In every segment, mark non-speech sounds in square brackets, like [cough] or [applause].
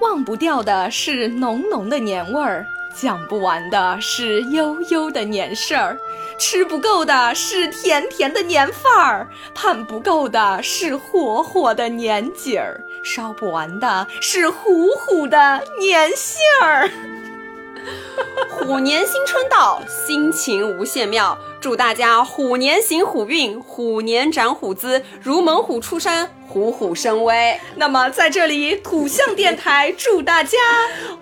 忘不掉的是浓浓的年味儿，讲不完的是悠悠的年事儿，吃不够的是甜甜的年饭儿，盼不够的是火火的年景儿，烧不完的是糊糊的年杏儿。虎年新春到，心情无限妙。祝大家虎年行虎运，虎年展虎姿，如猛虎出山，虎虎生威。那么在这里，土象电台祝大家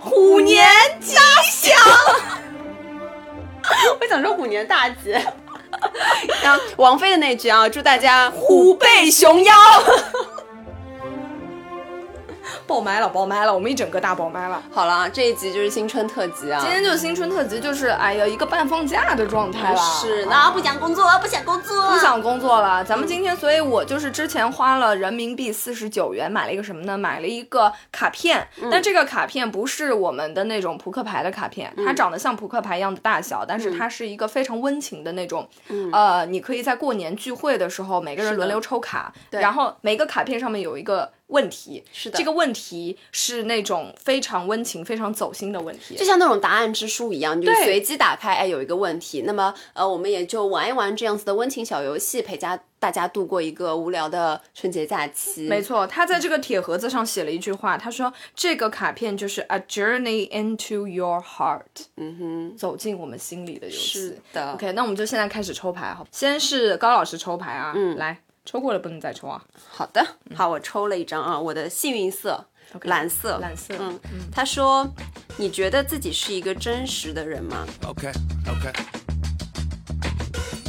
虎年吉祥。[laughs] 我想说虎年大吉。[laughs] 然后王菲的那句啊，祝大家虎背熊腰。爆麦了，爆麦了，我们一整个大爆麦了。好了，这一集就是新春特辑啊。今天就是新春特辑，就是哎呀，一个半放假的状态了。是，那不想工作，不想工作，不想工作了。咱们今天，所以我就是之前花了人民币四十九元买了一个什么呢？买了一个卡片。但这个卡片不是我们的那种扑克牌的卡片，它长得像扑克牌一样的大小，但是它是一个非常温情的那种。呃，你可以在过年聚会的时候，每个人轮流抽卡，然后每个卡片上面有一个。问题。是的，这个问题是那种非常温情、非常走心的问题，就像那种答案之书一样，就随机打开，哎，有一个问题，那么呃，我们也就玩一玩这样子的温情小游戏，陪家大家度过一个无聊的春节假期。没错，他在这个铁盒子上写了一句话，他说这个卡片就是 a journey into your heart，嗯哼，走进我们心里的游戏。是的，OK，那我们就现在开始抽牌好，先是高老师抽牌啊，嗯，来。抽过了不能再抽啊！好的，好，我抽了一张啊，我的幸运色蓝色，蓝色。嗯，他说：“你觉得自己是一个真实的人吗？”OK OK。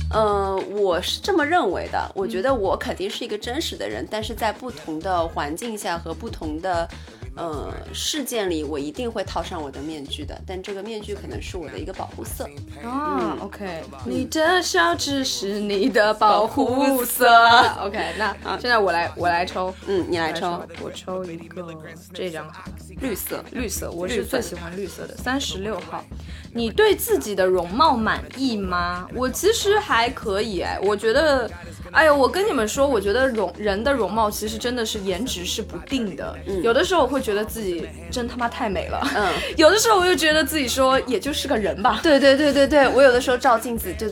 呃，我是这么认为的。我觉得我肯定是一个真实的人，但是在不同的环境下和不同的。呃，事件里我一定会套上我的面具的，但这个面具可能是我的一个保护色。啊，OK，你的笑只是你的保护色。[laughs] OK，那现在我来，我来抽，嗯，你来抽，我抽一个这张卡绿色，绿色，我是最喜欢绿色的，三十六号。你对自己的容貌满意吗？我其实还可以，哎，我觉得。哎呀，我跟你们说，我觉得容人的容貌其实真的是颜值是不定的。有的时候我会觉得自己真他妈太美了，嗯，[laughs] 有的时候我就觉得自己说也就是个人吧。对对对对对，我有的时候照镜子就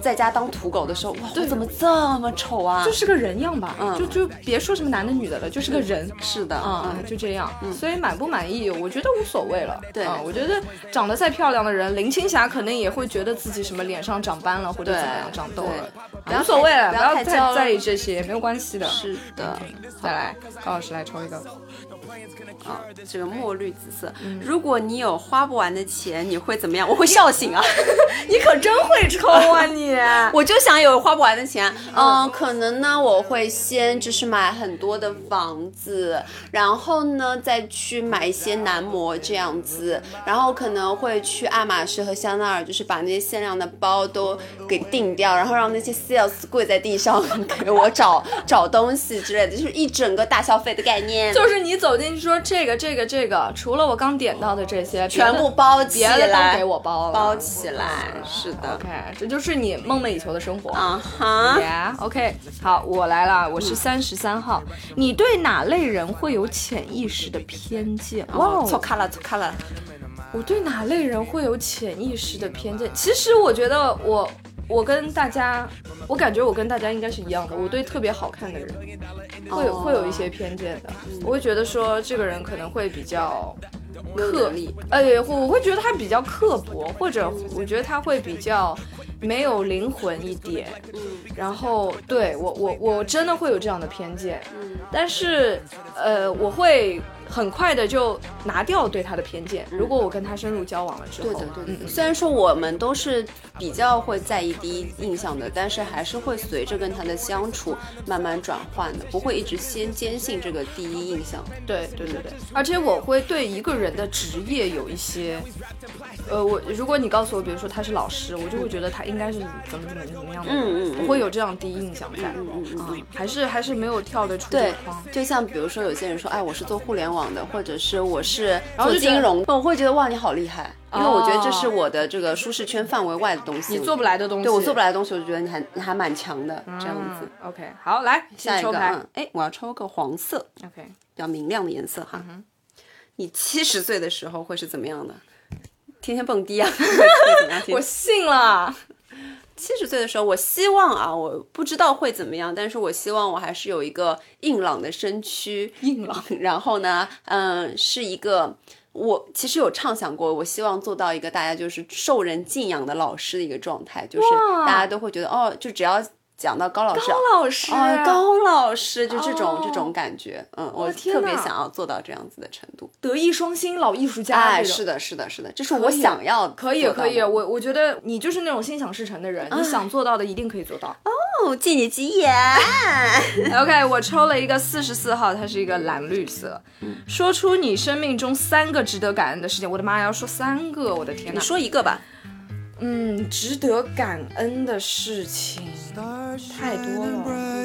在家当土狗的时候，哇，我怎么这么丑啊？就是个人样吧，嗯，就就别说什么男的女的了，就是个人。是的，嗯，就这样。所以满不满意，我觉得无所谓了。对，我觉得长得再漂亮的人，林青霞可能也会觉得自己什么脸上长斑了或者怎么样长痘了，无所谓了。不要太在意这些，没有关系的。是的，再来，高老师来抽一个。啊，这个墨绿紫色。如果你有花不完的钱，你会怎么样？我会笑醒啊！[laughs] 你可真会抽啊你！[laughs] 我就想有花不完的钱。嗯，可能呢，我会先就是买很多的房子，然后呢再去买一些男模这样子，然后可能会去爱马仕和香奈儿，就是把那些限量的包都给定掉，然后让那些 sales 跪在地上给我找找东西之类的，就是一整个大消费的概念。就是你走进去说。这个这个这个，除了我刚点到的这些，全部包起来，别的都给我包了，包起来，是的。OK，这就是你梦寐以求的生活啊哈。Yeah，OK，好，我来了，我是三十三号。你对哪类人会有潜意识的偏见？哇，错卡了，错卡了。我对哪类人会有潜意识的偏见？其实我觉得我。我跟大家，我感觉我跟大家应该是一样的。我对特别好看的人，会有会有一些偏见的。我会觉得说这个人可能会比较刻意，哎，我会觉得他比较刻薄，或者我觉得他会比较没有灵魂一点。嗯，然后对我我我真的会有这样的偏见。嗯，但是呃，我会。很快的就拿掉对他的偏见。如果我跟他深入交往了之后，对的对的。虽然说我们都是比较会在意第一印象的，但是还是会随着跟他的相处慢慢转换的，不会一直先坚信这个第一印象。对对对对。而且我会对一个人的职业有一些，呃，我如果你告诉我，比如说他是老师，我就会觉得他应该是怎么怎么怎么样的，嗯嗯，我会有这样第一印象在。嗯嗯嗯。还是还是没有跳得出对框。就像比如说有些人说，哎，我是做互联网。网的，或者是我是做金融，我会觉得哇，你好厉害，因为我觉得这是我的这个舒适圈范围外的东西，你做不来的东西，对我做不来的东西，我就觉得你还你还蛮强的这样子。OK，好，来下一个，嗯，哎，我要抽个黄色，OK，比较明亮的颜色哈。你七十岁的时候会是怎么样的？天天蹦迪啊？[laughs] 我信了。[laughs] 七十岁的时候，我希望啊，我不知道会怎么样，但是我希望我还是有一个硬朗的身躯，硬朗。然后呢，嗯，是一个我其实有畅想过，我希望做到一个大家就是受人敬仰的老师的一个状态，就是大家都会觉得哦，就只要。讲到高老师，高老师，哦，高老师，就这种这种感觉，嗯，我特别想要做到这样子的程度，德艺双馨，老艺术家，哎，是的，是的，是的，这是我想要的，可以，可以，我我觉得你就是那种心想事成的人，你想做到的一定可以做到。哦，借你吉言。[laughs] OK，我抽了一个四十四号，它是一个蓝绿色。说出你生命中三个值得感恩的事情。我的妈呀，要说三个，我的天哪！你说一个吧。嗯，值得感恩的事情太多了。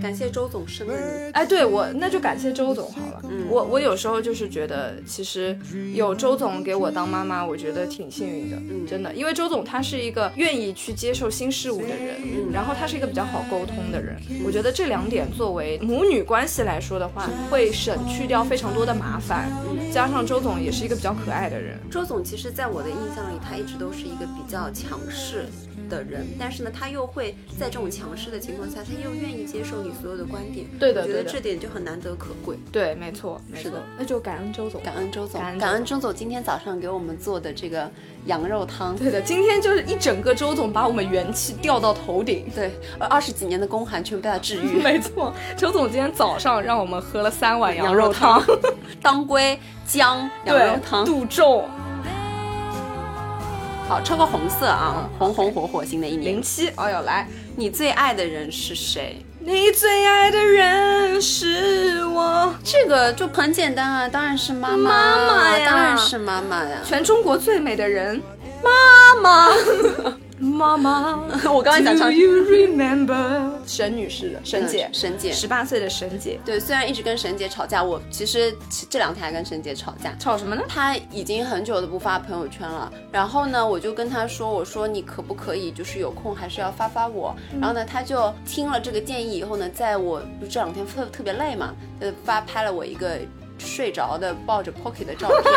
感谢周总生了你，哎，对我那就感谢周总好了。嗯，我我有时候就是觉得，其实有周总给我当妈妈，我觉得挺幸运的，嗯，真的，因为周总他是一个愿意去接受新事物的人，嗯，然后他是一个比较好沟通的人，我觉得这两点作为母女关系来说的话，会省去掉非常多的麻烦，加上周总也是一个比较可爱的人。周总其实在我的印象里，他一直都是一个比较强势。的人，但是呢，他又会在这种强势的情况下，他又愿意接受你所有的观点。对的，我觉得这点就很难得可贵。对，没错，是的，那就感恩周总，感恩周总，感恩周总今天早上给我们做的这个羊肉汤。对的，今天就是一整个周总把我们元气吊到头顶。对，二十几年的宫寒全部被他治愈。[laughs] 没错，周总今天早上让我们喝了三碗羊肉汤，[laughs] 当归姜羊肉汤，杜仲。好，抽个红色啊，红红火火新的一年。零七，哦哟，来，你最爱的人是谁？你最爱的人是我。这个就很简单啊，当然是妈妈，妈妈呀，当然是妈妈呀，全中国最美的人，妈妈。[laughs] 妈妈，我刚才想唱。沈女士的沈姐，沈姐，十八岁的沈姐。对，虽然一直跟沈姐吵架，我其实这两天还跟沈姐吵架。吵什么呢？她已经很久都不发朋友圈了。然后呢，我就跟她说：“我说你可不可以，就是有空还是要发发我。”然后呢，她就听了这个建议以后呢，在我不这两天特特别累嘛，呃，发拍了我一个。睡着的抱着 Pocky 的照片，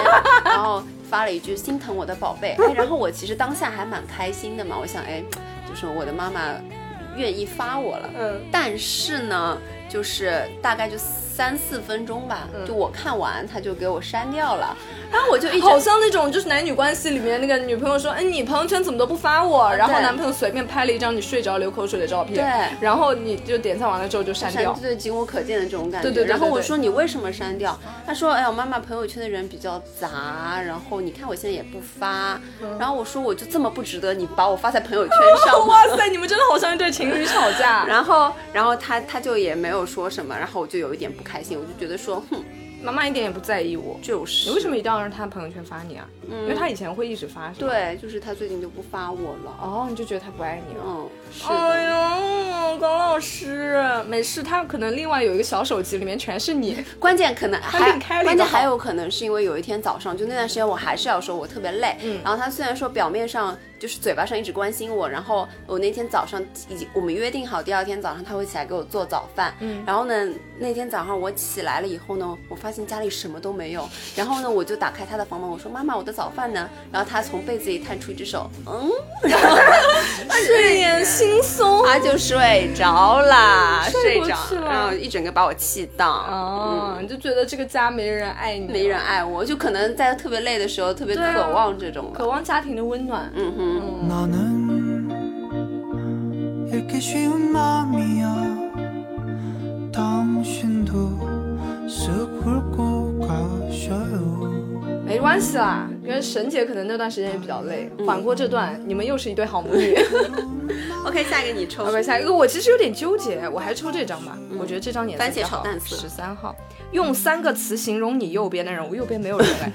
然后发了一句心疼我的宝贝。哎，然后我其实当下还蛮开心的嘛，我想，哎，就是我的妈妈愿意发我了。嗯，但是呢，就是大概就。三四分钟吧，就我看完他就给我删掉了，然后我就一好像那种就是男女关系里面那个女朋友说，哎，你朋友圈怎么都不发我，然后男朋友随便拍了一张你睡着流口水的照片，对，然后你就点赞完了之后就删掉，对，仅我可见的这种感觉。对对。然后我说你为什么删掉？他说，哎呀，妈妈朋友圈的人比较杂，然后你看我现在也不发，然后我说我就这么不值得你把我发在朋友圈上？[laughs] 哇塞，你们真的好像一对情侣吵架。[laughs] 然后，然后他他就也没有说什么，然后我就有一点不。开心，我就觉得说，哼，妈妈一点也不在意我，就是你为什么一定要让他朋友圈发你啊？嗯因为他以前会一直发，对，就是他最近就不发我了。哦，你就觉得他不爱你了？嗯，哎呦，高老师，没事，他可能另外有一个小手机，里面全是你。[laughs] 关键可能还关键还有可能是因为有一天早上，就那段时间我还是要说我特别累，嗯，然后他虽然说表面上。就是嘴巴上一直关心我，然后我那天早上已经我们约定好，第二天早上他会起来给我做早饭。嗯，然后呢，那天早上我起来了以后呢，我发现家里什么都没有。然后呢，我就打开他的房门，我说：“妈妈，我的早饭呢？”然后他从被子里探出一只手，嗯，[laughs] 睡眼惺忪，他就睡着了，睡着，然后一整个把我气到。哦，你就觉得这个家没人爱你，没人爱我，就可能在特别累的时候，特别渴望这种，渴望家庭的温暖。嗯哼。没关系啦，跟沈姐可能那段时间也比较累，缓过这段，你们又是一对好母女。[laughs] OK，下一个你抽。OK，下一个我其实有点纠结，我还是抽这张吧。我觉得这张颜色好。十三号，用三个词形容你右边的人，我右边没有人哎。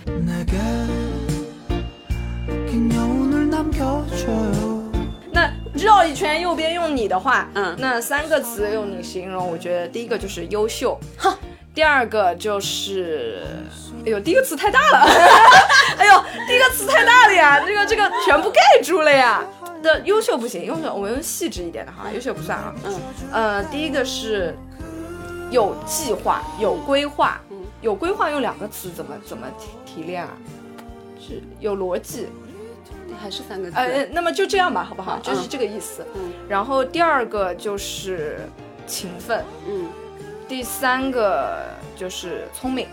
那绕一圈，右边用你的话，嗯，那三个词用你形容，我觉得第一个就是优秀，哈，第二个就是，哎呦，第一个词太大了，[laughs] 哎呦，第一个词太大了呀，这个这个全部盖住了呀。的优秀不行，优秀我们用细致一点的哈，优秀不算啊。嗯，呃，第一个是有计划、有规划。嗯有规划用两个词怎么怎么提提炼啊？是有逻辑。还是三个字。呃，那么就这样吧，好不好？嗯就是这个意思。嗯然后第二个就是勤奋，嗯，第三个就是聪明，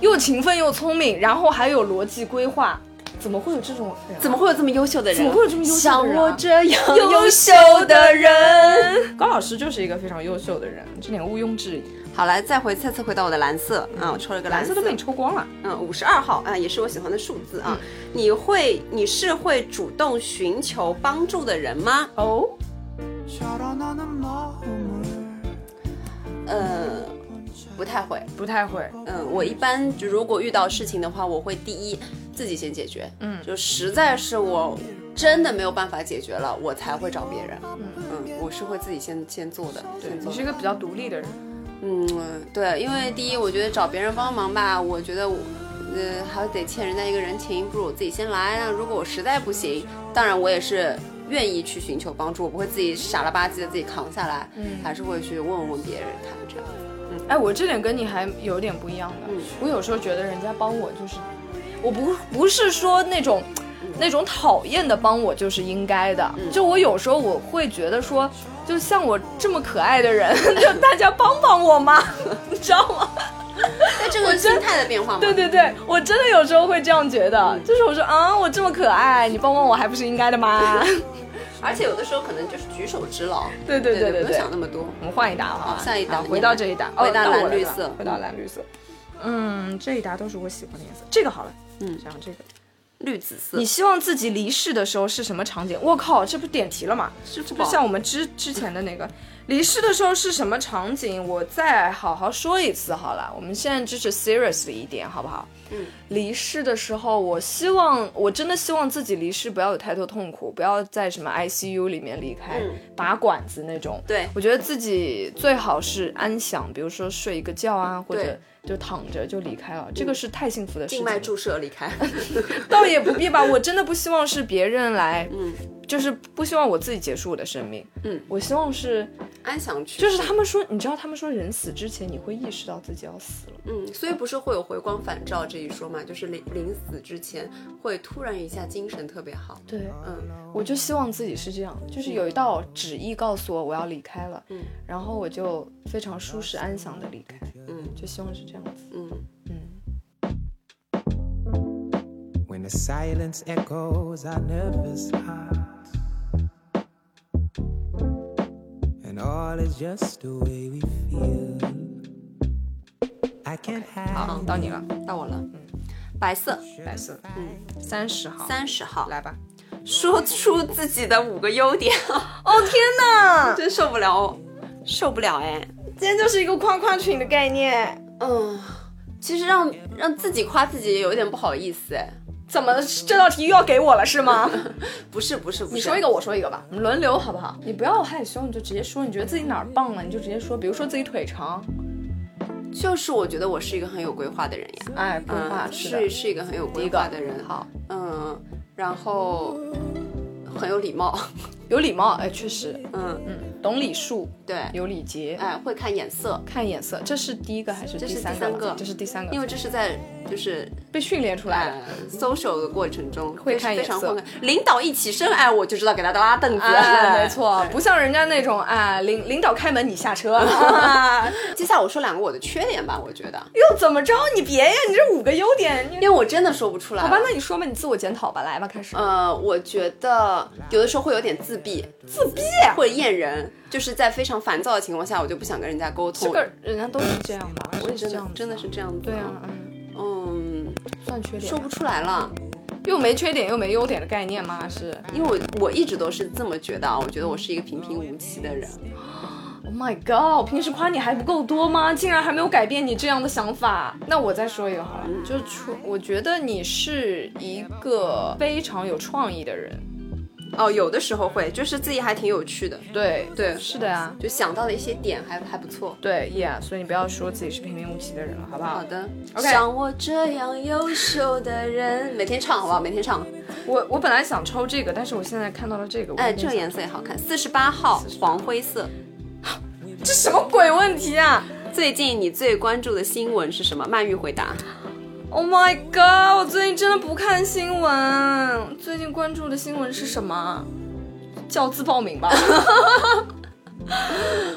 又勤奋又聪明，然后还有逻辑规划，怎么会有这种人啊？怎么会有这么优秀的人？怎么会有这么优秀的像人啊我这样优秀秀的人？高老师就是一个非常优秀的人，这点毋庸置疑。好，来再回再次回到我的蓝色啊，我抽了个色蓝色都被你抽光了。嗯，五十二号啊，也是我喜欢的数字啊。你会，你是会主动寻求帮助的人吗？哦，呃，不太会。不太会。嗯，我一般就如果遇到事情的话，我会第一自己先解决。嗯就实在是我真的没有办法解决了，我才会找别人。嗯我是会自己先先做的。对你是一个比较独立的人。嗯，对，因为第一，我觉得找别人帮忙吧，我觉得我，呃，还得欠人家一个人情，不如我自己先来。那如果我实在不行，当然我也是愿意去寻求帮助，我不会自己傻了吧唧的自己扛下来，嗯还是会去问问别人看这样。嗯哎，我这点跟你还有点不一样的。嗯我有时候觉得人家帮我就是，我不不是说那种。那种讨厌的帮我就是应该的，就我有时候我会觉得说，就像我这么可爱的人，[laughs] 就大家帮帮我嘛，[laughs] 你知道吗？那这个是心态的变化吗？对对对，我真的有时候会这样觉得，就是我说啊，我这么可爱，你帮帮我还不是应该的吗？[laughs] 而且有的时候可能就是举手之劳。对对对对对对不用想，那么多。我们换一答了啊，下一答好回到这一答，回到蓝绿色回到蓝绿色。嗯，这一答都是我喜欢的颜色。这个好了，嗯讲这个。绿紫色你，希望自己离世的时候是什么场景？我靠，这不点题了吗？这不像我们之之前的那个离世的时候是什么场景？我再好好说一次好了。我们现在支持 serious 一点，好不好？嗯，离世的时候，我希望我真的希望自己离世不要有太多痛苦，不要在什么 ICU 里面离开，嗯拔管子那种。对我觉得自己最好是安详，比如说睡一个觉啊，或者就躺着就离开了，这个是太幸福的事情。静脉注射离开。[laughs] 倒也不必吧，我真的不希望是别人来，嗯，就是不希望我自己结束我的生命，嗯，我希望是，安详去。就是他们说，你知道他们说人死之前你会意识到自己要死了，嗯，所以不是会有回光返照这一说嘛？就是临临死之前会突然一下精神特别好。对，嗯我就希望自己是这样，就是有一道旨意告诉我我要离开了，嗯，然后我就非常舒适安详的离开，嗯。就希望是这样子，嗯，嗯，When the silence echoes our nervous hearts, 好.到你了，到我了。嗯，白色，白色，嗯，三十号，三十号，来吧，说出自己的五个优点。哦天哪，[laughs] 真受不了哦，受不了哎。今天就是一个夸夸群的概念。嗯，其实让让自己夸自己也有点不好意思哎。怎么这道题又要给我了是吗？[laughs] 不是不是不是，你说一个，我说一个吧，我们轮流好不好？你不要害羞，你就直接说，你觉得自己哪儿棒了，你就直接说，比如说自己腿长，就是我觉得我是一个很有规划的人呀。哎，规划嗯，是是是一个很有规划的人。好，嗯，然后很有礼貌。有礼貌，哎，确实，嗯，嗯，懂礼数，对，有礼节，哎，会看眼色，看眼色，这是第一个还是这是第三个？这是第三个，因为这是在就是被训练出来。的。呃 social 的过程中会看眼色非常会看。领导一起身，哎，我就知道给他拉凳子。哎，[laughs] 没错，不像人家那种哎，领领导开门你下车，[laughs] 接下来我说两个我的缺点吧，我觉得，又怎么着？你别呀，你这五个优点，因为我真的说不出来。好吧，那你说吧，你自我检讨吧，来吧，开始。呃，我觉得有的时候会有点自闭，自闭，会厌人，就是在非常烦躁的情况下，我就不想跟人家沟通。这个人家都是这样的，我也是这样，的真的是这样子。对啊，嗯，嗯，算缺点说，不出来了，又没缺点又没优点的概念吗？是因为我我一直都是这么觉得啊，我觉得我是一个平平无奇的人。[gasps] Oh my god！我平时夸你还不够多吗？竟然还没有改变你这样的想法。那我再说一个好了，就是出，我觉得你是一个非常有创意的人。哦，有的时候会，就是自己还挺有趣的，对对是的呀，就想到的一些点还还不错。对，yeah，所以你不要说自己是平平无奇的人了，好不好？好的 OK 像我这样优秀的人，每天唱好不好？每天唱。我我本来想抽这个，但是我现在看到了这个，我哎，这个颜色也好看，四十八号黄灰色。[laughs] 这什么鬼问题啊最近你最关注的新闻是什么？曼玉回答。！Oh my god！我最近真的不看新闻，最近关注的新闻是什么？教资报名吧。[laughs]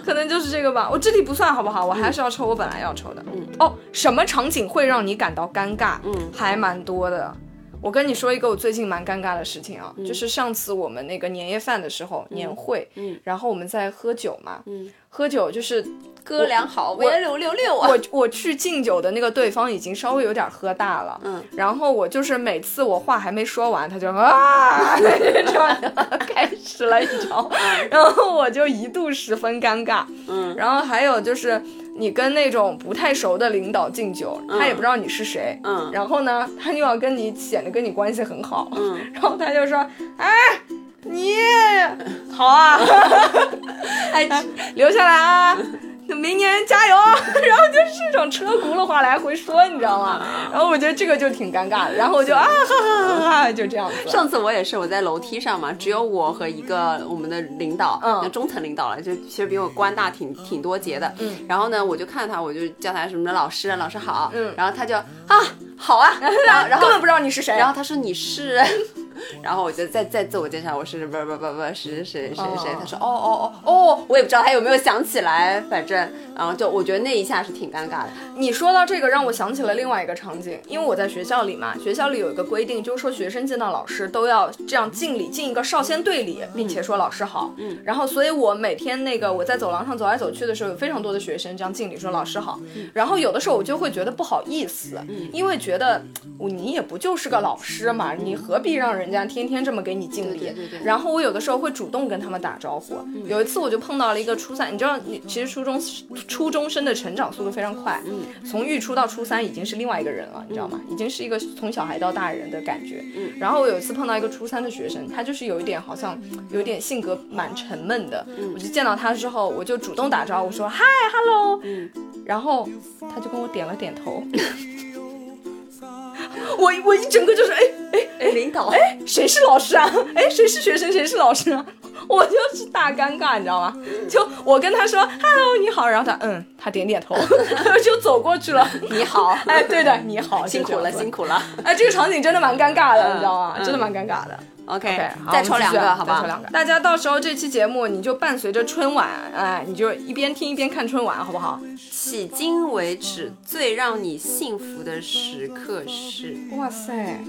可能就是这个吧，我这题不算好不好？我还是要抽我本来要抽的。嗯，哦，什么场景会让你感到尴尬？嗯，还蛮多的。我跟你说一个我最近蛮尴尬的事情啊，就是上次我们那个年夜饭的时候，年会，嗯然后我们在喝酒嘛，嗯，喝酒就是哥俩好，我六六六啊！我我去敬酒的那个对方已经稍微有点喝大了，嗯，然后我就是每次我话还没说完，他就啊，[laughs] 这样开始了，你知道吗？然后我就一度十分尴尬，嗯，然后还有就是你跟那种不太熟的领导敬酒，他也不知道你是谁，嗯。然后呢，他又要跟你显得跟你关系很好，嗯，[laughs] 然后他就说，哎，你好啊，[laughs] [laughs] 哎，留下来啊。明年加油！[laughs] 然后就是这种车轱辘话来回说，你知道吗？然后我觉得这个就挺尴尬的，然后我就啊哈哈哈哈，就这样子。上次我也是，我在楼梯上嘛，只有我和一个我们的领导，嗯那中层领导了，就其实比我官大挺挺多节的。嗯，然后呢，我就看他，我就叫他什么老师，老师好。嗯然后他就啊好啊，[laughs] 然后然后根本不知道你是谁。然后他说你是，然后我就再再自我介绍，我是不不不不是谁谁谁谁，他说哦哦哦哦，我也不知道他有没有想起来，反正然后就我觉得那一下是挺尴尬的。你说到这个，让我想起了另外一个场景，因为我在学校里嘛，学校里有一个规定，就是说学生见到老师都要这样敬礼，敬一个少先队礼，并且说老师好。嗯，然后所以我每天那个我在走廊上走来走去的时候，有非常多的学生这样敬礼说老师好。然后有的时候我就会觉得不好意思，因为觉得你也不就是个老师嘛，你何必让人家天天这么给你敬礼？对对对然后我有的时候会主动跟他们打招呼。有一次我就碰到了一个初三，你知道，你其实初中初中生的成长速度非常快，嗯，从预初到初三已经是另外一个人了，你知道吗？已经是一个从小孩到大人的感觉。嗯，然后我有一次碰到一个初三的学生，他就是有一点好像有点性格蛮沉闷的，我就见到他之后，我就主动打招呼说嗨，hello，嗯，然后他就跟我点了点头。[laughs] 我我一整个就是哎哎哎，领导，哎，谁是老师啊？哎，谁是学生？谁是老师啊？我就是大尴尬，你知道吗？就我跟他说 “hello，你好”，然后他嗯，他点点头，[laughs] 就走过去了。你好，哎，对的，你好，辛苦了，辛苦。了。哎，这个场景真的蛮尴尬的，嗯你知道吗？嗯真的蛮尴尬的。OK，, 再抽两个，好吧？再抽两个。大家到时候这期节目你就伴随着春晚，哎，你就一边听一边看春晚，好不好？迄今为止最让你幸福的时刻是？哇塞，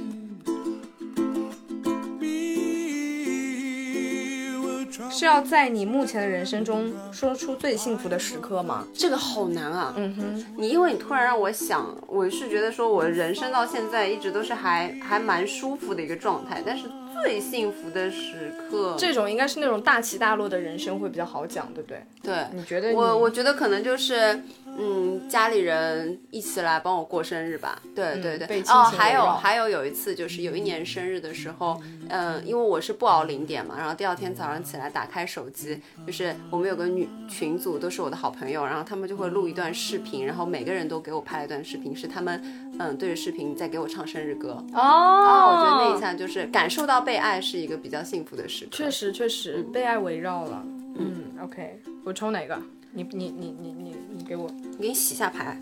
是要在你目前的人生中说出最幸福的时刻吗？这个好难啊！嗯哼，你因为你突然让我想，我是觉得说我人生到现在一直都是还还蛮舒服的一个状态，但是最幸福的时刻，这种应该是那种大起大落的人生会比较好讲，对不对？对你觉得你我我觉得可能就是，嗯，家里人一起来帮我过生日吧。对对对，哦，还有还有有一次就是有一年生日的时候，嗯、因为我是不熬零点嘛，然后第二天早上起来打开手机，就是我们有个女群组都是我的好朋友，然后他们就会录一段视频，然后每个人都给我拍了一段视频，是他们嗯对着视频在给我唱生日歌。哦，啊，我觉得那一下就是感受到被爱是一个比较幸福的时刻。确实确实被爱围绕了。嗯，OK，我抽哪个？你你你你你你给我，我给你洗下牌。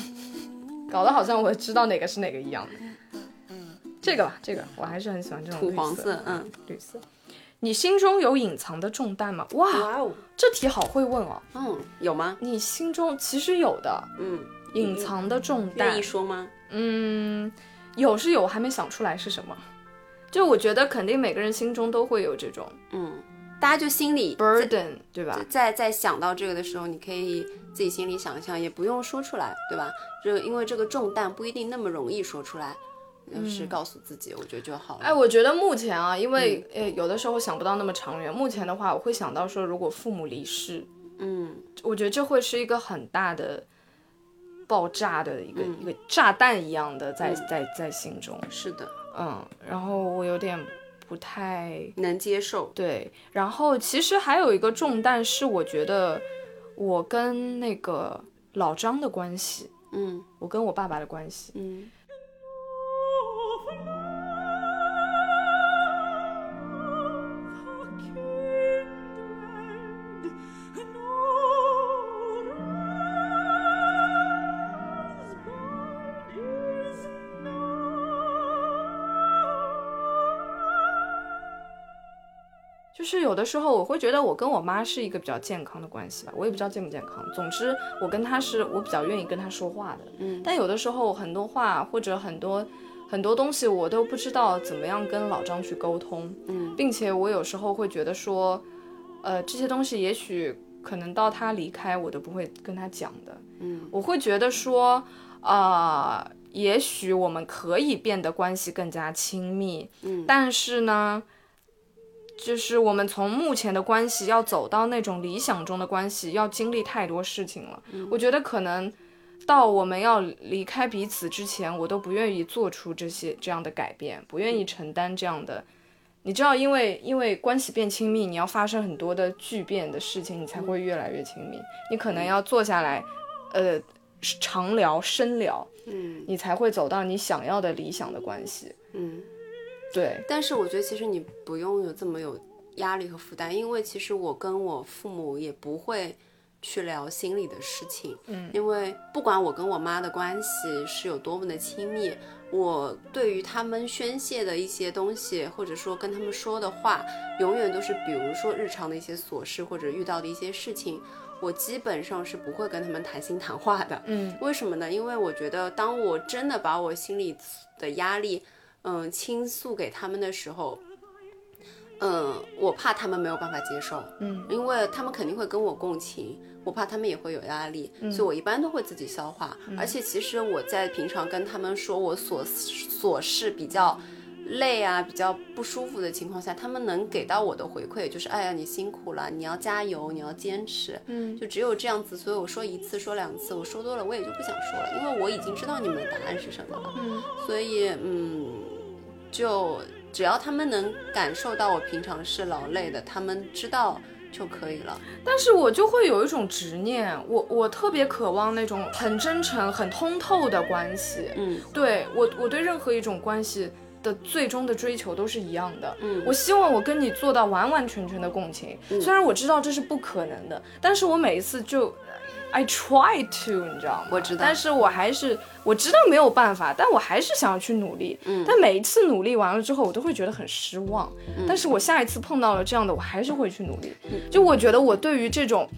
[laughs] 搞得好像我知道哪个是哪个一样的。这个吧，这个我还是很喜欢这种土黄色，嗯，绿色。你心中有隐藏的重担吗？哇，哇哦，这题好会问哦。嗯，有吗？你心中其实有的嗯，隐藏的重担愿意，说吗？嗯，有是有，还没想出来是什么。就我觉得肯定每个人心中都会有这种嗯，大家就心里 burden，对吧？在在想到这个的时候，你可以自己心里想一想，也不用说出来，对吧？就因为这个重担不一定那么容易说出来，就是告诉自己，我觉得就好了。哎，我觉得目前啊，因为呃有的时候想不到那么长远，目前的话，我会想到说，如果父母离世，嗯我觉得这会是一个很大的爆炸的一个、一个炸弹一样的在在在心中，是的，嗯，然后我有点不太能接受。对。然后其实还有一个重担是，我觉得我跟那个老张的关系，嗯我跟我爸爸的关系，嗯就是有的时候我会觉得我跟我妈是一个比较健康的关系吧，我也不知道健不健康。总之，我跟她是我比较愿意跟她说话的。嗯但有的时候很多话或者很多很多东西我都不知道怎么样跟老张去沟通，嗯并且我有时候会觉得说，呃，这些东西也许可能到他离开我都不会跟他讲的。嗯我会觉得说，啊，也许我们可以变得关系更加亲密，嗯但是呢，就是我们从目前的关系要走到那种理想中的关系，要经历太多事情了。我觉得可能到我们要离开彼此之前，我都不愿意做出这些这样的改变，不愿意承担这样的。你知道，因为因为关系变亲密，你要发生很多的巨变的事情，你才会越来越亲密。你可能要坐下来，呃，长聊深聊，嗯你才会走到你想要的理想的关系。嗯。对，但是我觉得其实你不用有这么有压力和负担，因为其实我跟我父母也不会去聊心里的事情，嗯，因为不管我跟我妈的关系是有多么的亲密，我对于他们宣泄的一些东西，或者说跟他们说的话，永远都是比如说日常的一些琐事或者遇到的一些事情，我基本上是不会跟他们谈心谈话的，嗯。为什么呢？因为我觉得，当我真的把我心里的压力，嗯，倾诉给他们的时候，嗯，我怕他们没有办法接受，嗯，因为他们肯定会跟我共情，我怕他们也会有压力，嗯所以我一般都会自己消化。而且其实我在平常跟他们说我琐琐事比较累啊、比较不舒服的情况下，他们能给到我的回馈就是，哎呀，你辛苦了，你要加油，你要坚持，嗯就只有这样子。所以我说一次，说两次，我说多了我也就不想说了，因为我已经知道你们的答案是什么了。嗯所以，嗯，就只要他们能感受到我平常是劳累的，他们知道就可以了。但是我就会有一种执念，我我特别渴望那种很真诚、很通透的关系。嗯对我，我对任何一种关系的最终的追求都是一样的。嗯我希望我跟你做到完完全全的共情，虽然我知道这是不可能的，但是我每一次就。I try to，你知道吗？我知道但是我还是我知道没有办法，但我还是想要去努力。嗯但每一次努力完了之后，我都会觉得很失望。但是我下一次碰到了这样的，我还是会去努力。嗯就我觉得我对于这种，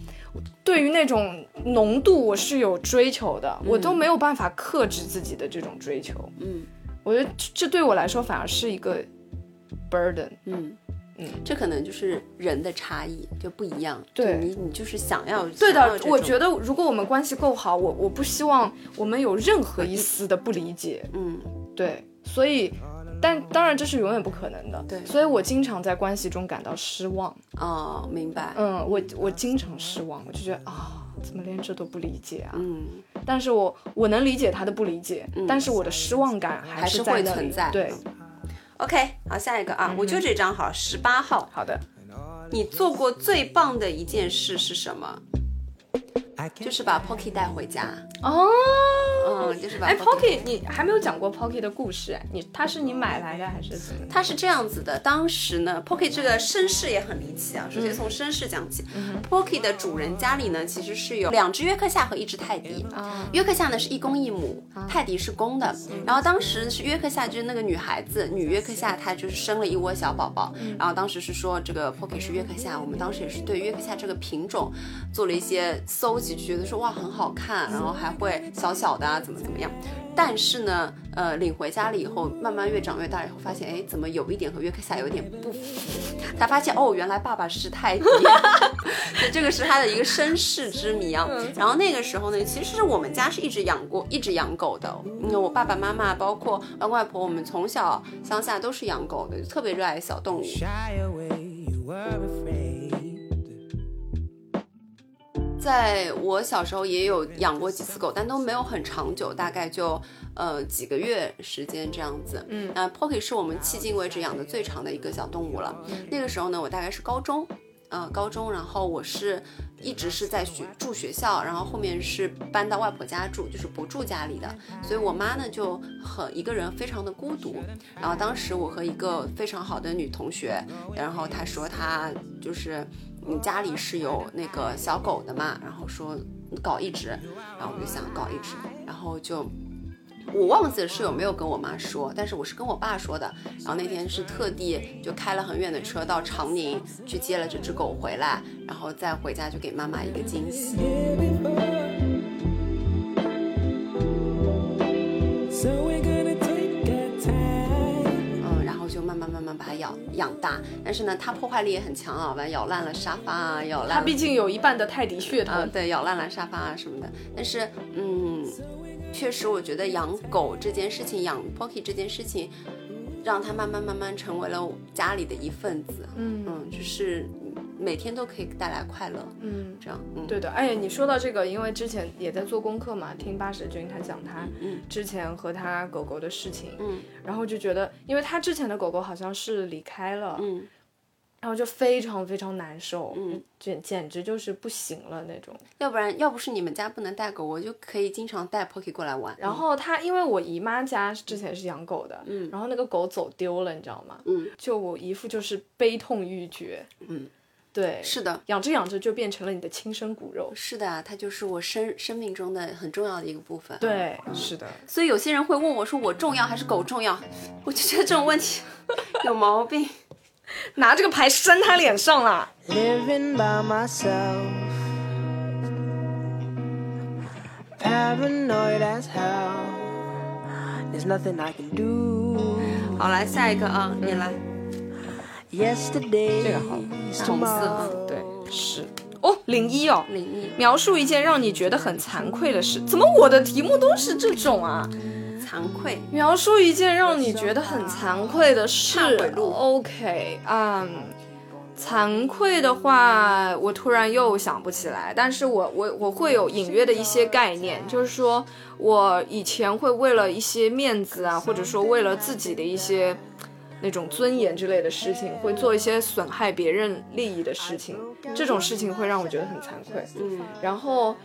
对于那种浓度，我是有追求的，我都没有办法克制自己的这种追求。嗯我觉得这这对我来说反而是一个 burden。嗯嗯，这可能就是人的差异就不一样。对你你就是想要对的，我觉得得如果我们关系够好，我我不希望我们有任何一丝的不理解。嗯对，所以，但当然这是永远不可能的。对所以我经常在关系中感到失望。哦明白嗯，我我经常失望，我就觉得啊，怎么连这都不理解啊？嗯但是我我能理解他的不理解，但是我的失望感还还是会存在对，OK 好下一个啊，我就这张好十八号，好的，你做过最棒的一件事是什么？就是把 Pocky 带回家。哦。嗯，就是把哎 Pocky，Pocky，你还没有讲过 Pocky 的故事哎，你他是你买来的还是怎么？它是这样子的，当时呢，Pocky 这个身世也很离奇啊。首先从身世讲起、p o c k y 的主人家里呢，其实是有两只约克夏和一只泰迪。啊约克夏呢是一公一母，泰迪是公的。然后当时是约克夏，就是那个女孩子，女约克夏，她就是生了一窝小宝宝。然后当时是说这个 Pocky 是约克夏，我们当时也是对约克夏这个品种做了一些搜集，觉得说哇很好看，然后还会小小的啊，怎么怎么样。但是呢，呃，领回家了以后，慢慢越长越大以后，发现哎，怎么有一点和约克夏有点不符？他发现哦，原来爸爸是泰迪，[laughs] 这个是他的一个身世之谜啊。然后那个时候呢，其实我们家是一直养过，一直养狗的。嗯，我爸爸妈妈包括外公外婆，我们从小乡下都是养狗的，特别热爱小动物。在我小时候也有养过几次狗，但都没有很长久，大概就呃几个月时间这样子。嗯，那 Pocky 是我们迄今为止养的最长的一个小动物了。那个时候呢，我大概是高中。呃，高中，然后我是一直是在学住学校，然后后面是搬到外婆家住，就是不住家里的，所以我妈呢就很一个人非常的孤独。然后当时我和一个非常好的女同学，然后她说她就是你家里是有那个小狗的嘛，然后说搞一只，然后我就想搞一只，然后就。我忘记了是有没有跟我妈说，但是我是跟我爸说的。然后那天是特地就开了很远的车到长宁去接了这只狗回来，然后再回家就给妈妈一个惊喜。养养大。但是呢，它破坏力也很强啊，完咬烂了沙发啊，咬烂。它毕竟有一半的泰迪血统。嗯，对，咬烂了沙发啊什么的。但是，嗯，确实，我觉得养狗这件事情，养 Pocky 这件事情，让它慢慢慢慢成为了家里的一份子。嗯嗯，就是每天都可以带来快乐。嗯，这样，嗯，对的。哎呀，你说到这个，因为之前也在做功课嘛，听八十君他讲他嗯之前和他狗狗的事情，嗯然后就觉得，因为他之前的狗狗好像是离开了，嗯然后就非常非常难受，嗯，简简直就是不行了那种。要不然要不是你们家不能带狗，我就可以经常带 Pocky 过来玩。然后他，因为我姨妈家之前是养狗的，嗯然后那个狗走丢了，你知道吗？嗯，就我姨父就是悲痛欲绝，嗯，对，是的，养着养着就变成了你的亲生骨肉。是的啊，它就是我生生命中的很重要的一个部分。，对，是的，所以有些人会问我说我重要还是狗重要？我就觉得这种问题 [laughs] 有毛病。[laughs] 拿这个牌扇他脸上了。Living by myself. Paranoid as hell. There's nothing I can do. 好，来下一个啊，你来。Yesterday. 这个好红色啊对，是。哦，零一哦，零一。描述一件让你觉得很惭愧的事。怎么我的题目都是这种啊？惭愧，描述一件让你觉得很惭愧的事。OK，嗯、惭愧的话，我突然又想不起来，但是我我我会有隐约的一些概念，就是说我以前会为了一些面子啊，或者说为了自己的一些那种尊严之类的事情，会做一些损害别人利益的事情，这种事情会让我觉得很惭愧。嗯然后，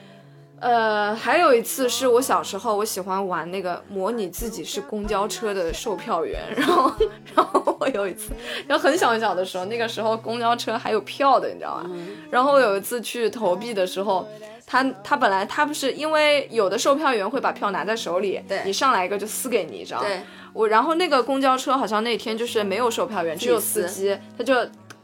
呃，还有一次是我小时候，我喜欢玩那个模拟自己是公交车的售票员，然后，[laughs] 然后我有一次，然后很小很小的时候，那个时候公交车还有票的，你知道吗？然后我有一次去投币的时候。他他本来他不是因为有的售票员会把票拿在手里，对你上来一个就撕给你，一张？对，我然后那个公交车好像那天就是没有售票员，只有司机，他就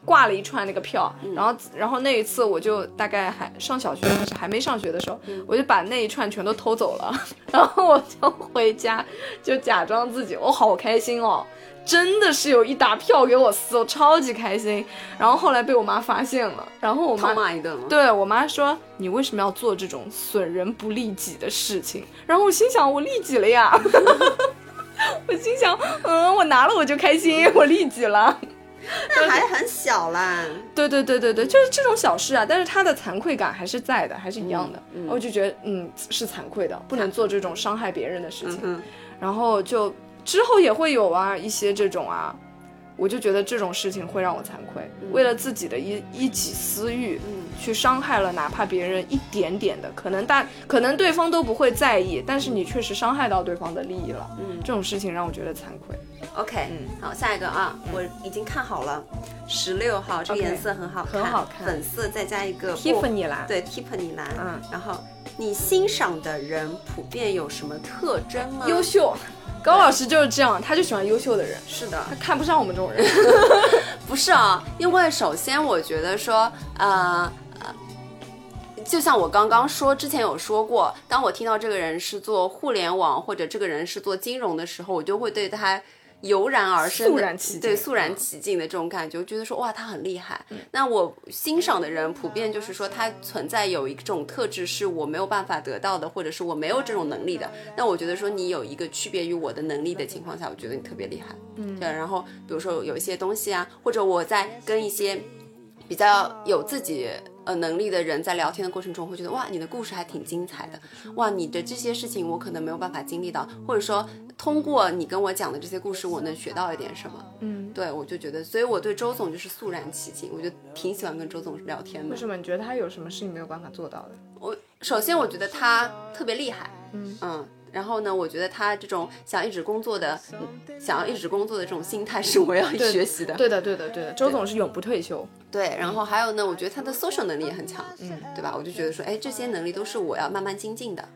挂了一串那个票，然后然后那一次我就大概还上小学还是还没上学的时候，我就把那一串全都偷走了，[laughs] 然后我就回家就假装自己我好开心哦。真的是有一沓票给我撕，我超级开心。然后后来被我妈发现了，然后我妈骂一顿吗？对我妈说：“你为什么要做这种损人不利己的事情？”然后我心想：“我利己了呀！” [laughs] 我心想：“嗯，我拿了我就开心，我利己了。那还很小啦。”对对对对对，就是这种小事啊，但是他的惭愧感还是在的，还是一样的。嗯嗯我就觉得，嗯，是惭愧的，不能做这种伤害别人的事情。嗯然后就之后也会有啊一些这种啊，我就觉得这种事情会让我惭愧，为了自己的一一己私欲，嗯。去伤害了哪怕别人一点点的，可能大可能对方都不会在意，但是你确实伤害到对方的利益了，嗯。这种事情让我觉得惭愧。，OK，嗯。好，下一个啊，我已经看好了，十六号，这个颜色很好看，很好看。粉色再加一个 Tiffany 蓝。对，Tiffany 蓝，嗯，然后你欣赏的人普遍有什么特征吗？优秀，高老师就是这样，他就喜欢优秀的人，是的，他看不上我们这种人。[laughs] 不是啊，因为首先我觉得说，呃呃，就像我刚刚说，之前有说过，当我听到这个人是做互联网或者这个人是做金融的时候，我就会对他。油然而生的，肃然起敬对肃然起敬的这种感觉，我觉得说哇，他很厉害。那我欣赏的人普遍就是说，他存在有一种特质是我没有办法得到的，或者是我没有这种能力的。那我觉得说你有一个区别于我的能力的情况下，我觉得你特别厉害。嗯，对。然后比如说有一些东西啊，或者我在跟一些比较有自己呃能力的人在聊天的过程中会觉得哇，你的故事还挺精彩的，哇，你的这些事情我可能没有办法经历到，或者说通过你跟我讲的这些故事，我能学到一点什么。嗯，对，我就觉得，所以我对周总就是肃然起敬，我就挺喜欢跟周总聊天的为。什么你觉得他有什么事情没有办法做到的？我首先我觉得他特别厉害，嗯然后呢，我觉得他这种想一直工作的，嗯想要一直工作的这种心态是我要学习的。对的，对的，对的。周总是永不退休。对，然后还有呢，我觉得他的 social 能力也很强，嗯，对吧？我就觉得说，哎，这些能力都是我要慢慢精进的，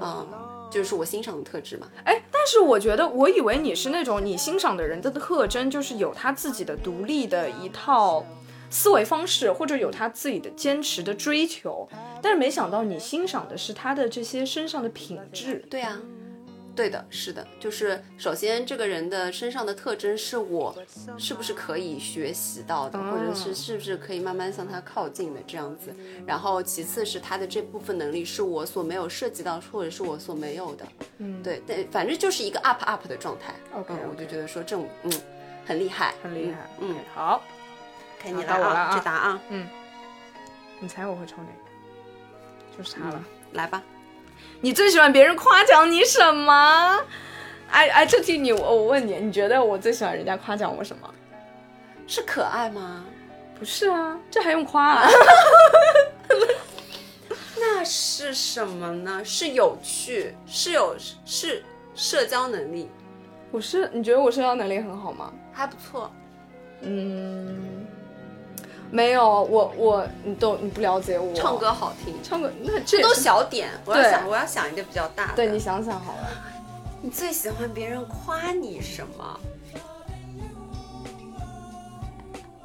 嗯，就是我欣赏的特质嘛。哎，但是我觉得，我以为你是那种你欣赏的人的特征，就是有他自己的独立的一套思维方式，或者有他自己的坚持的追求。但是没想到你欣赏的是他的这些身上的品质。对啊，对的，是的，就是首先这个人的身上的特征是我是不是可以学习到的，或者是是不是可以慢慢向他靠近的这样子。然后其次是他的这部分能力是我所没有涉及到，或者是我所没有的。嗯，对对，反正就是一个 up up 的状态。OK，嗯，我就觉得说这种嗯很厉害，很厉害。嗯好，该你好到我了啊去答啊，嗯你猜我会抽哪个？就是他了。来吧。你最喜欢别人夸奖你什么？哎哎，这题你我我问你，你觉得我最喜欢人家夸奖我什么？是可爱吗？不是啊，这还用夸、啊？[laughs] 那是什么呢？是有趣，是有是社交能力，我是你觉得我社交能力很好吗？还不错。嗯，没有，我我你都你不了解我。唱歌好听，唱歌那这都小点。我要想，我要想一个比较大的。对你想想好了。你最喜欢别人夸你什么？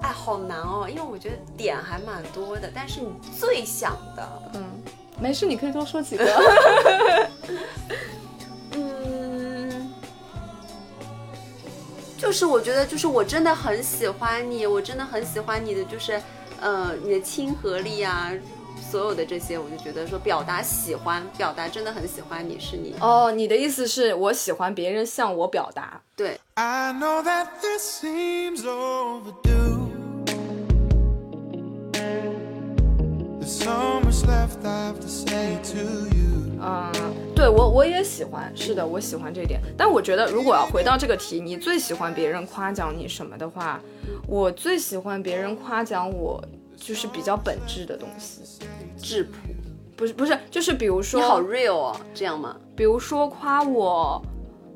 哎，好难哦，因为我觉得点还蛮多的，但是你最想的，嗯，没事，你可以多说几个。[laughs] 就是我觉得，就是我真的很喜欢你，我真的很喜欢你的，就是，呃，你的亲和力啊，所有的这些，我就觉得说表达喜欢，表达真的很喜欢你是你，哦，你的意思是我喜欢别人向我表达。对，I know that this seems overdue. There's so much left I have to say to you. 我我也喜欢，是的，我喜欢这一点。但我觉得，如果要回到这个题，你最喜欢别人夸奖你什么的话，我最喜欢别人夸奖我，就是比较本质的东西。质朴，不是不是，就是比如说，你好 real 哦，这样吗？比如说夸我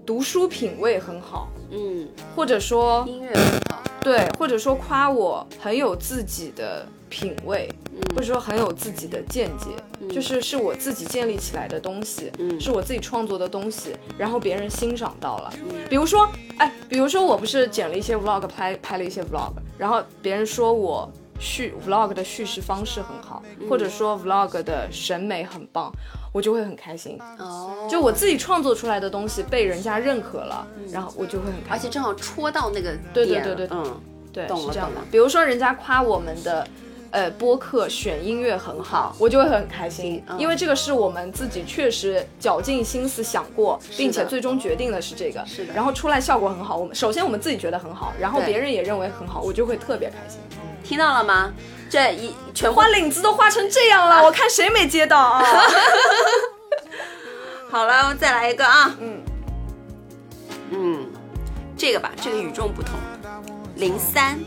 读书品味很好，嗯，或者说音乐对，或者说夸我很有自己的品味，嗯或者说很有自己的见解，就是是我自己建立起来的东西，嗯是我自己创作的东西，然后别人欣赏到了。嗯比如说，哎，比如说我不是剪了一些 vlog，拍拍了一些 vlog，然后别人说我叙 vlog 的叙事方式很好，嗯或者说 vlog 的审美很棒，我就会很开心。哦，就我自己创作出来的东西被人家认可了，然后我就会很开心。而且正好戳到那个对对点对对对嗯，对，懂是这样的了懂了。比如说人家夸我们的。呃，播客选音乐很好，我就会很开心，嗯因为这个是我们自己确实绞尽心思想过，并且最终决定的是这个，是的然后出来效果很好，我们首先我们自己觉得很好，然后别人也认为很好，我就会特别开心。听到了吗？这一全部花领子都画成这样了，我看谁没接到啊？[laughs] 好了，我再来一个啊。嗯嗯，这个吧，这个与众不同。零三，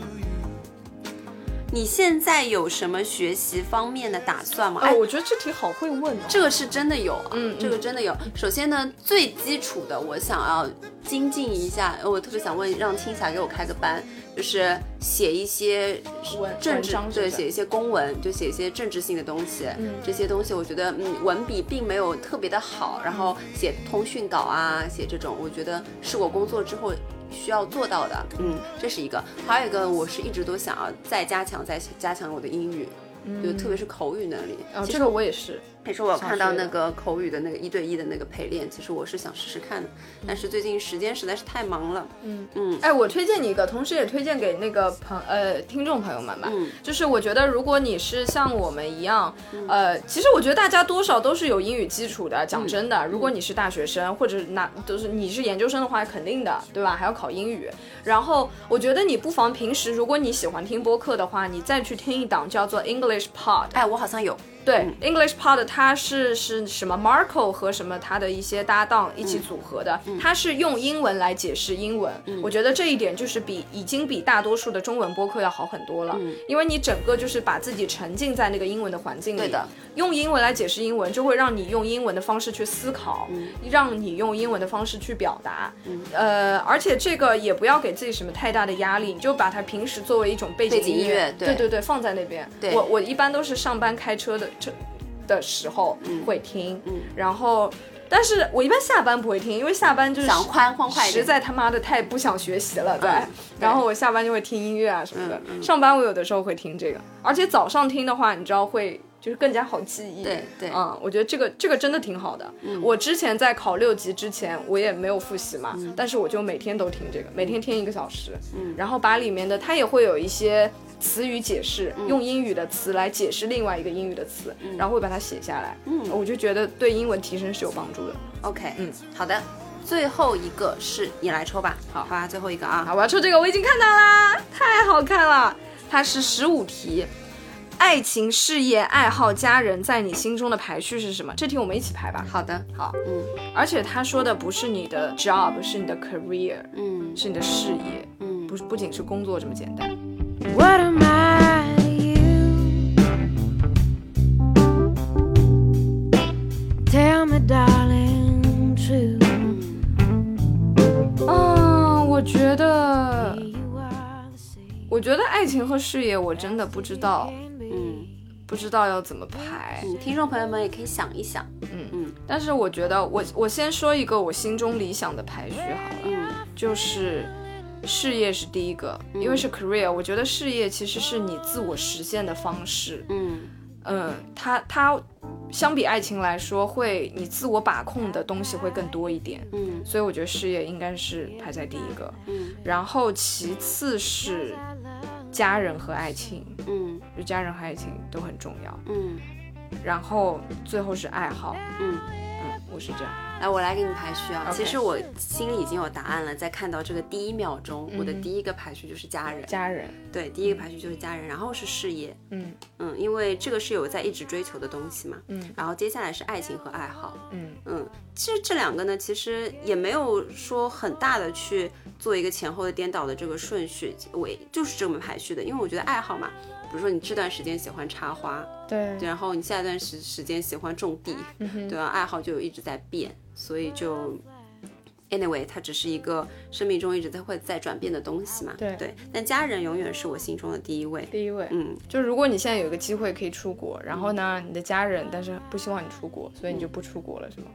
你现在有什么学习方面的打算吗？哎，我觉得这题好会问哦。这个是真的有啊，嗯这个真的有。首先呢，最基础的，我想要精进一下，呃我特别想问，让青霞给我开个班，就是写一些文政治对，写一些公文，就写一些政治性的东西。嗯这些东西我觉得，嗯，文笔并没有特别的好，然后写通讯稿啊，写这种，我觉得是我工作之后。需要做到的，嗯，这是一个，还有一个，我是一直都想要再加强、再加强我的英语，就特别是口语能力。哦，这个我也是。其实我有看到那个口语的那个一对一的那个陪练，其实我是想试试看的，但是最近时间实在是太忙了。嗯嗯哎，我推荐你一个，同时也推荐给那个朋呃听众朋友们吧。嗯就是我觉得，如果你是像我们一样，呃，其实我觉得大家多少都是有英语基础的。讲真的，如果你是大学生，或者那都是你是研究生的话，肯定的，对吧？还要考英语。然后我觉得你不妨平时，如果你喜欢听播客的话，你再去听一档叫做 English Pod，哎，我好像有，对、English Pod 它是是什么 Marco 和什么他的一些搭档一起组合的，它是用英文来解释英文。我觉得这一点就是比已经比大多数的中文播客要好很多了，因为你整个就是把自己沉浸在那个英文的环境里，对的，用英文来解释英文，就会让你用英文的方式去思考，让你用英文的方式去表达。呃，而且这个也不要给自己什么太大的压力，你就把它平时作为一种背景音乐对。对对对，放在那边。我我一般都是上班开车的车的时候嗯会听，然后。但是我一般下班不会听，因为下班就是想欢欢快实在他妈的太不想学习了，对。嗯然后我下班就会听音乐啊什么的。嗯嗯上班我有的时候会听这个，而且早上听的话，你知道会就是更加好记忆。对对嗯，我觉得这个这个真的挺好的。我之前在考六级之前，我也没有复习嘛，但是我就每天都听这个，每天听一个小时，嗯，然后把里面的它也会有一些。词语解释，用英语的词来解释另外一个英语的词，然后会把它写下来。嗯，我就觉得对英文提升是有帮助的。OK，嗯，好的，最后一个是你来抽吧，好，好吧，最后一个啊，好，我要抽这个，我已经看到啦，太好看了。它是十五题，爱情、事业、爱好、家人在你心中的排序是什么？这题我们一起排吧。好的，好，嗯。而且他说的不是你的 job，是你的 career，嗯。是你的事业，嗯，不是不仅是工作这么简单。What am I to you? Tell me, darling, true. 嗯，我觉得我觉得爱情和事业，我真的不知道，嗯不知道要怎么排。嗯，听众朋友们也可以想一想，嗯嗯但是我觉得我，我先说一个我心中理想的排序好了。嗯就是事业是第一个，因为是 career，我觉得事业其实是你自我实现的方式。嗯嗯，它它相比爱情来说，会你自我把控的东西会更多一点。嗯所以我觉得事业应该是排在第一个，嗯然后其次是家人和爱情，嗯就家人和爱情都很重要，嗯然后最后是爱好。嗯。嗯，我是这样。来，我来给你排序啊。其实我心里已经有答案了，在看到这个第一秒钟，我的第一个排序就是家人。家人，对，第一个排序就是家人，然后是事业，嗯。嗯，因为这个是有在一直追求的东西嘛，嗯。然后接下来是爱情和爱好，嗯。嗯，其实这两个呢，其实也没有说很大的去做一个前后的颠倒的这个顺序，我就是这么排序的，因为我觉得爱好嘛，比如说你这段时间喜欢插花，对，然后你下一段时时间喜欢种地，对吧？爱好就一直在变，所以就 anyway，它只是一个生命中一直在会在转变的东西嘛。对对，但家人永远是我心中的第一位。第一位。嗯，就如果你现在有一个机会可以出国，然后呢，你的家人但是不希望你出国，所以你就不出国了，是吗？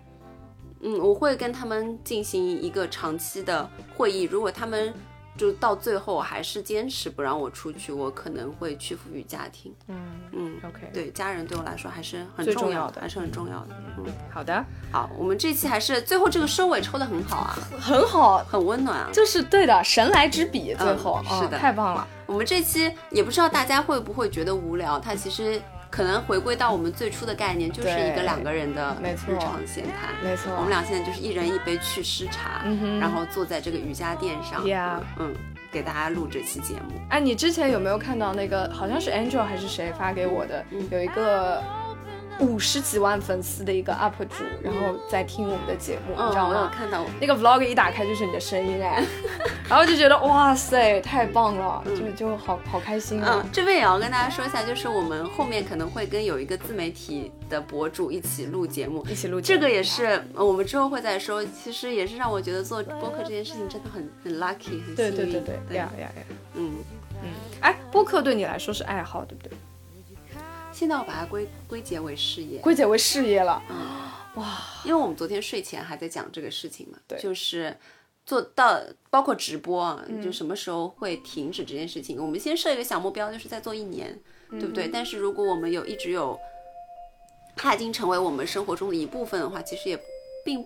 嗯，我会跟他们进行一个长期的会议，如果他们就到最后还是坚持不让我出去，我可能会屈服于家庭。嗯嗯，，OK，，对，家人对我来说还是很最重重要的还是很重要的。嗯，好的，好，我们这期还是最后这个收尾抽的很好啊，很好，很温暖啊。就是对的，神来之笔，最后、嗯是的嗯太棒了。我们这期也不知道大家会不会觉得无聊，它其实可能回归到我们最初的概念，就是一个两个人的日常闲谈。没错我们俩现在就是一人一杯祛湿茶，嗯然后坐在这个瑜伽垫上嗯，给大家录这期节目。哎，你之前有没有看到那个，好像是 Angel 还是谁发给我的，嗯有一个五十几万粉丝的一个 UP 主，然后在听我们的节目，嗯，你知道我有吗？看到，那个 vlog 一打开就是你的声音哎，然后就觉得哇塞，太棒了，就就好好开心啊嗯！，这边也要跟大家说一下，就是我们后面可能会跟有一个自媒体的博主一起录节目，一起录节目这个也是呃我们之后会再说。其实也是让我觉得做播客这件事情真的很很 lucky，很幸运。对对对对呀呀呀嗯！嗯，哎，播客对你来说是爱好，对不对？现在我把它归归结为事业，归结为事业了，哇。因为我们昨天睡前还在讲这个事情嘛，对。就是做到包括直播就什么时候会停止这件事情，我们先设一个小目标，就是再做一年，嗯。对不对？但是如果我们有一直有，它已经成为我们生活中的一部分的话，其实也并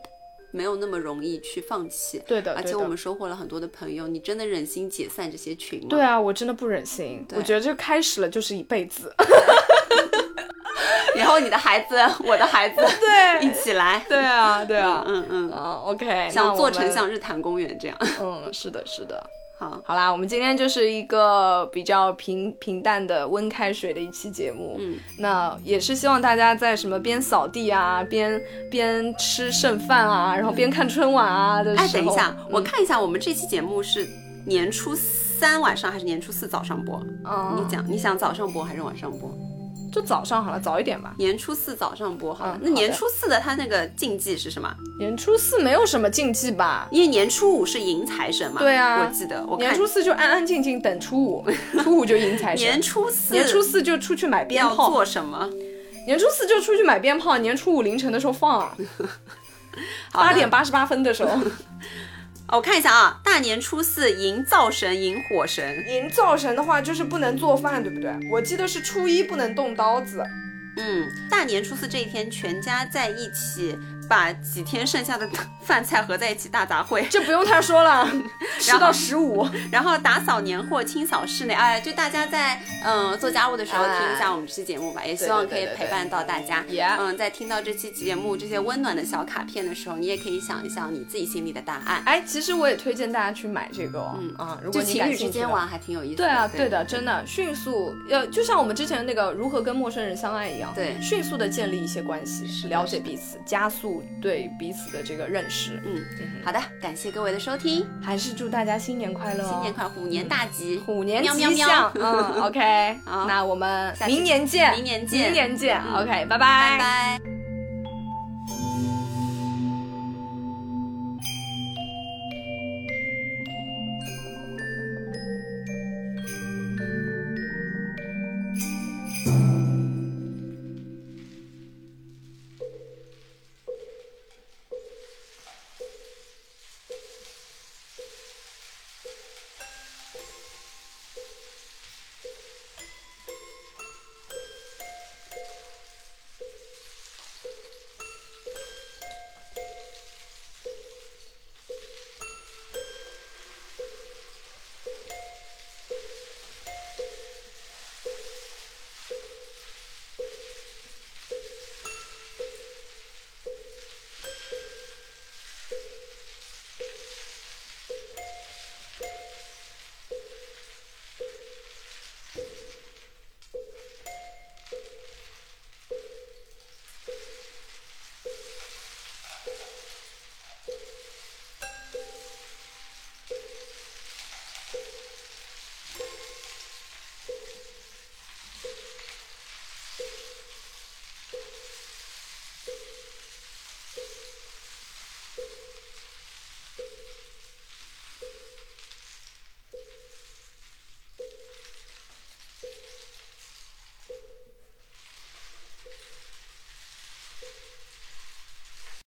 没有那么容易去放弃。对的，对的。而且我们收获了很多的朋友，你真的忍心解散这些群吗？对啊，我真的不忍心，我觉得这开始了就是一辈子。[laughs] [laughs] [laughs] 然后你的孩子，我的孩子，[laughs] 对一起来，对啊，对啊，嗯嗯，嗯，OK，想做成像日坛公园这样。嗯，[laughs] 是的，是的。好，好啦，我们今天就是一个比较平平淡的温开水的一期节目。嗯，那也是希望大家在什么边扫地啊，边边吃剩饭啊，然后边看春晚啊的时候。哎，等一下，我嗯看一下，我们这期节目是年初三晚上还是年初四早上播？嗯，你讲，你想早上播还是晚上播？就早上好了，早一点吧。年初四早上播好了。嗯那年初四的他那个禁忌是什么？年初四没有什么禁忌吧？因为年初五是迎财神嘛。对啊我记得我看年初四就安安静静等初五，[laughs] 初五就迎财神。年初四年初四就出去买鞭要炮，做什么？年初四就出去买鞭炮，年初五凌晨的时候放啊，[laughs] 八点八十八分的时候。[laughs] 哦我看一下啊，大年初四迎灶神，迎火神。迎灶神的话，就是不能做饭，对不对？我记得是初一不能动刀子。嗯，大年初四这一天，全家在一起，把几天剩下的饭菜合在一起大杂烩，这不用他说了，[laughs] 吃到十五。[laughs] 然后打扫年货，清扫室内。哎，就大家在嗯、呃做家务的时候哎听一下我们这期节目吧，也希望可以陪伴到大家。嗯，在听到这期节目这些温暖的小卡片的时候，你也可以想一想你自己心里的答案。哎，其实我也推荐大家去买这个哦。嗯啊，如就情侣之间玩还挺有意思的。对啊，对的，真的迅速，要就像我们之前那个如何跟陌生人相爱一样，对迅速的建立一些关系，是了解彼此，加速对彼此的这个认识。嗯，好的，感谢各位的收听，还是祝大家新年快乐哦，新年快乐，虎年大吉，虎年吉喵喵喵祥。嗯，OK，好。那我们明年见，明年见。明年见。嗯。OK，拜。拜拜。